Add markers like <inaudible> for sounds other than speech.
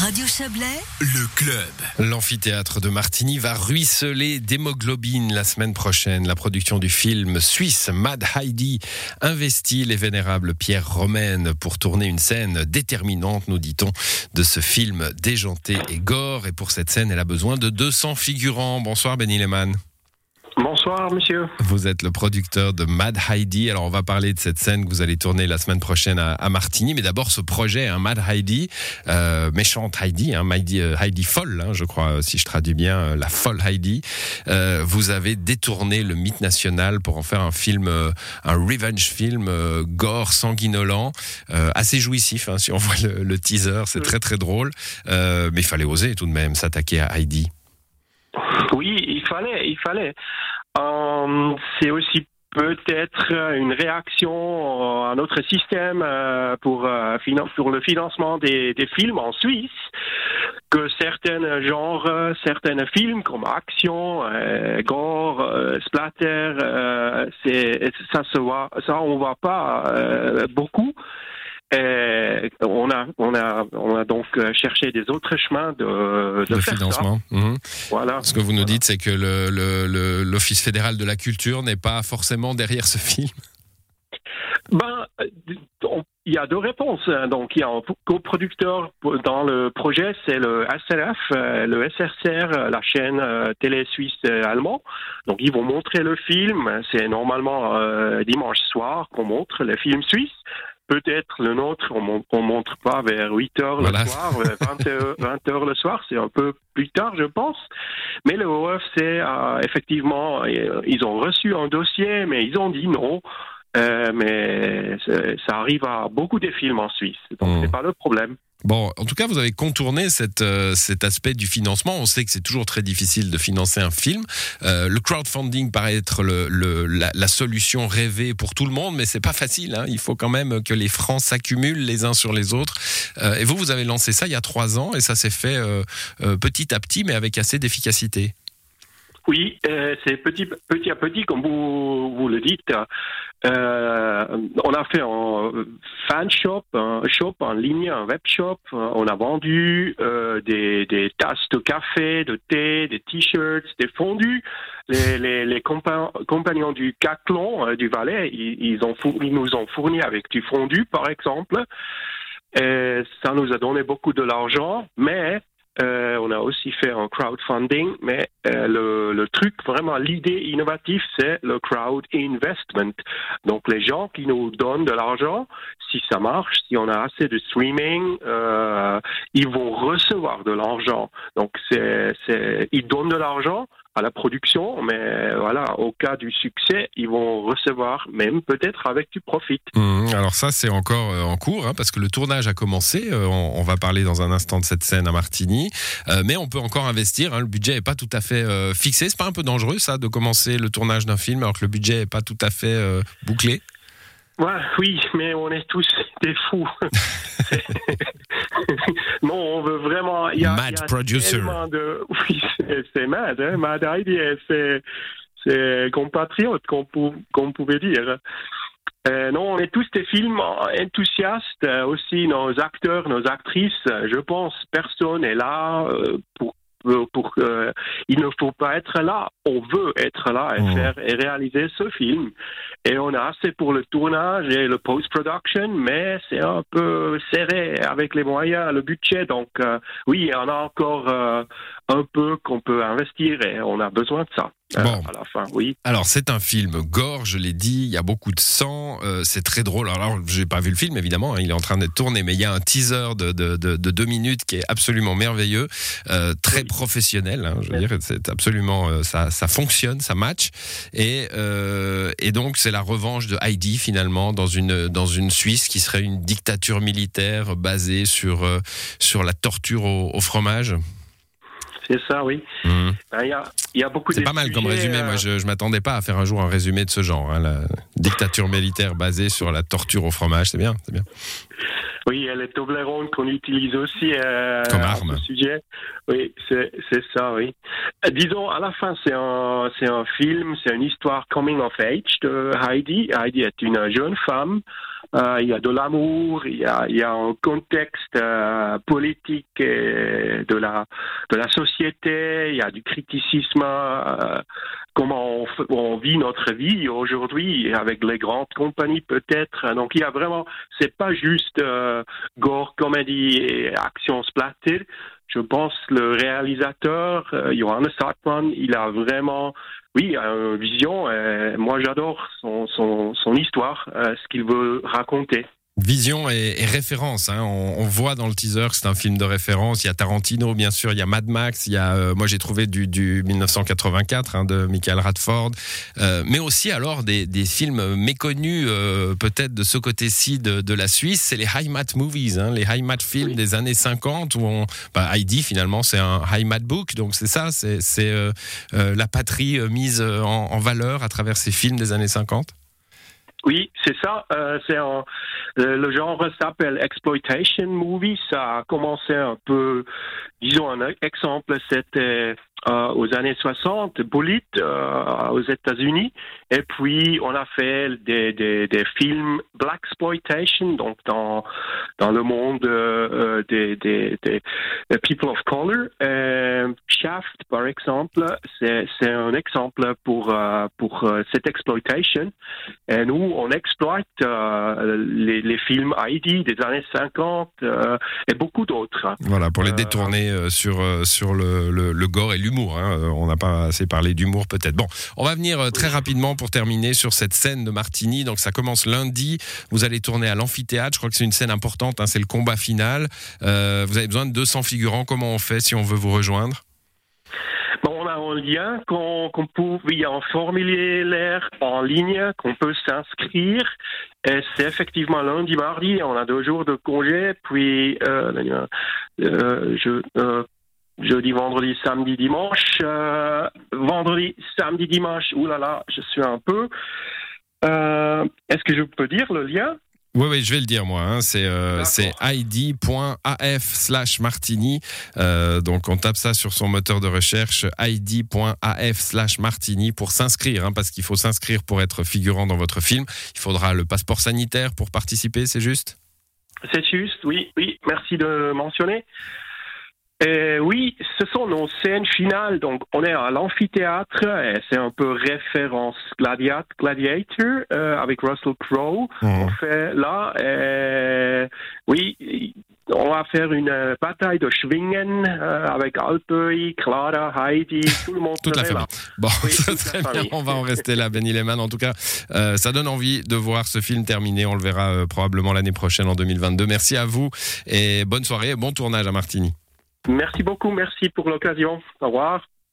Radio Chablais, le club. L'amphithéâtre de Martigny va ruisseler d'hémoglobine la semaine prochaine. La production du film suisse Mad Heidi investit les vénérables pierres romaines pour tourner une scène déterminante, nous dit-on, de ce film déjanté et gore. Et pour cette scène, elle a besoin de 200 figurants. Bonsoir Benny Lehmann. Bonsoir, monsieur. Vous êtes le producteur de Mad Heidi. Alors, on va parler de cette scène que vous allez tourner la semaine prochaine à, Martigny. Mais d'abord, ce projet, hein, Mad Heidi, euh, méchante Heidi, hein, Heidi, euh, Heidi folle, hein, je crois, si je traduis bien, euh, la folle Heidi. vous avez détourné le mythe national pour en faire un film, un revenge film, gore, sanguinolent, assez jouissif, si on <laughs> voit le, le teaser. C'est très, très drôle. mais il fallait oser tout de même s'attaquer à Heidi. Oui, il fallait, il fallait. Euh, c'est aussi peut-être une réaction à notre système euh, pour, euh, pour le financement des, films en Suisse que certains genres, certains films comme action, gore, splatter, ça se voit, ça on voit pas beaucoup. Et on a, on a, on a donc euh, cherché des autres chemins de, de, financement. Mhm. Voilà. Ce que vous nous dites, c'est que l'Office le, fédéral de la culture n'est pas forcément derrière ce film. Ben, il y a deux réponses. Donc, il y a un coproducteur dans le projet, c'est le SRF, euh, le SRCR, la chaîne euh, télé suisse allemand. Donc, ils vont montrer le film. C'est normalement dimanche soir qu'on montre le film suisse. Peut-être le nôtre, on ne montre pas vers 8 heures le soir, 20 <laughs> heures, le soir, c'est un peu plus tard, je pense. Mais le OFC, a, effectivement, euh, ils ont reçu un dossier, mais ils ont dit non. Euh, mais ça arrive à beaucoup de films en Suisse, donc ce hmm. c'est pas le problème. Bon, en tout cas, vous avez contourné cette, euh, cet aspect du financement. On sait que c'est toujours très difficile de financer un film. Euh, le crowdfunding paraît être le, le, la, la, solution rêvée pour tout le monde, mais c'est pas facile. Hein. Il faut quand même que les francs s'accumulent les uns sur les autres. Et vous, vous avez lancé ça il y a trois ans, et ça s'est fait petit à petit, mais avec assez d'efficacité. Oui, euh, c'est petit, petit à petit, comme vous, vous le dites. Euh, on a fait un fan shop, un shop en ligne, un web shop. On a vendu euh, des, des, tasses de café, de thé, des t-shirts, des fondus. Les, les, les compagnons du Caclon, du Valais, ils, ont ils nous ont fourni avec du fondu, par exemple. Et ça nous a donné beaucoup de l'argent, mais euh, on a aussi fait un crowdfunding, mais euh, le, truc, vraiment, l'idée innovative, c'est le crowd investment. Donc, les gens qui nous donnent de l'argent, si ça marche, si on a assez de streaming, euh, ils vont recevoir de l'argent. Donc, c'est, ils donnent de l'argent à la production, mais voilà, au cas du succès, ils vont recevoir même peut-être avec du profit. Mmh, alors ça, c'est encore euh, en cours, hein, parce que le tournage a commencé. Euh, on, va parler dans un instant de cette scène à Martigny, euh, mais on peut encore investir. Hein, le budget n'est pas tout à fait fixé. C'est pas un peu dangereux ça de commencer le tournage d'un film alors que le budget n'est pas tout à fait bouclé? Ouais, oui, mais on est tous des fous. <laughs> <laughs> non, on veut vraiment. Y a, mad producer. De, <laughs> oui, c'est mad, hein, mad idea. C'est compatriote, qu'on pouvait dire. Euh, non, on est tous des films enthousiastes, euh, aussi nos acteurs, nos actrices. Je pense personne est là euh, pour pour euh, il ne faut pas être là. On veut être là et mmh. faire et réaliser ce film. Et on a assez pour le tournage et le post-production, mais c'est un peu serré avec les moyens, le budget. Donc euh, oui, on a encore euh, un peu qu'on peut investir et on a besoin de ça. Euh, bon. à la fin, oui. Alors c'est un film gore, je l'ai dit, il y a beaucoup de sang, euh, c'est très drôle. Alors j'ai pas vu le film évidemment, hein, il est en train d'être tourné, mais il y a un teaser de, de, de, de deux minutes qui est absolument merveilleux, euh, très professionnel. Hein, je veux dire, c'est absolument euh, ça, ça fonctionne, ça match. Et, et donc c'est la revanche de Heidi finalement dans une dans une Suisse qui serait une dictature militaire basée sur sur la torture au, au fromage. C'est ça, oui. Mhm. Ben, il y, a, beaucoup C'est pas mal comme résumé. Moi, je, ne m'attendais pas à faire un jour un résumé de ce genre. Hein, la dictature militaire basée sur la torture au fromage, c'est bien, c'est bien. Oui, elle est Toblerone qu'on utilise aussi euh, comme arme. sujet. Oui, c'est ça, oui. Euh, disons, à la fin, c'est un, un film, c'est une histoire coming of age de Heidi. Heidi est une jeune femme il y a de l'amour, il il y a un contexte politique de la de la société, il y a du criticisme, comment on, vit notre vie aujourd'hui avec les grandes compagnies peut-être. Donc il y a vraiment, c'est pas juste gore, comédie et action splatter je pense le réalisateur euh, Johannes Hartmann, il a vraiment, oui, une vision. moi, j'adore son, son, son histoire, euh, ce qu'il veut raconter. Vision et, référence. Hein. On, voit dans le teaser que c'est un film de référence. Il y a Tarantino, bien sûr. Il y a Mad Max. Il y a, euh, moi, j'ai trouvé du, du 1984 hein, de Michael Radford, euh, mais aussi alors des, des films méconnus euh, peut-être de ce côté-ci de, de, la Suisse. C'est les high mat movies, hein, les high mat films des années 50 où on, bah, Heidi finalement c'est un high mat book. Donc c'est ça, c'est la patrie mise en, en valeur à travers ces films des années 50. Oui, c'est ça. Euh, c'est un, euh, le genre s'appelle exploitation movie. Ça a commencé un peu, disons un exemple, c'était euh, aux années 60, Bullet euh, aux États-Unis, et puis on a fait des, des, des films black exploitation, donc dans dans le monde euh, des, des, des, people of color. Shaft, par exemple, c'est un exemple pour pour cette exploitation. Et nous, on exploite les, les films ID des années 50 et beaucoup d'autres. Voilà, pour les détourner sur sur le, le, le gore et l'humour. Hein. On n'a pas assez parlé d'humour peut-être. Bon, on va venir euh, très rapidement pour terminer sur cette scène de Martini. Donc ça commence lundi. Vous allez tourner à l'amphithéâtre. Je crois que c'est une scène importante. Hein. C'est le combat final. Euh, vous avez besoin de 200 figurants. Comment on fait si on veut vous rejoindre? On a un lien qu'on peut, il y a un formulaire en ligne qu'on peut s'inscrire. Et c'est effectivement lundi, mardi. On a deux jours de congé. Puis euh, je, jeudi, vendredi, samedi, dimanche. Euh, vendredi, samedi, dimanche, oulala, là là, je suis un peu. Euh, est-ce que je peux dire le lien? Oui, oui, je vais le dire moi. Hein. C'est euh, id.af slash martini. Euh, donc on tape ça sur son moteur de recherche id.af slash martini pour s'inscrire, hein, parce qu'il faut s'inscrire pour être figurant dans votre film. Il faudra le passeport sanitaire pour participer, c'est juste? C'est juste, oui, oui. Merci de mentionner. Euh, oui, ce sont nos scènes finales. Donc, on est à l'amphithéâtre. C'est un peu référence Gladiator, Gladiator euh, avec Russell Crowe. Mhm. On fait là, euh, oui, on va faire une bataille de Schwingen avec Alpeuy, Clara, Heidi, tout le monde. Toute la famille. Bon, <laughs> très bien. On va en rester là, Benny Lehmann. En tout cas, ça donne envie de voir ce film terminé. On le verra probablement l'année prochaine en 2022. Merci à vous et bonne soirée et bon tournage à Martini. Merci beaucoup, merci pour l'occasion. Au revoir.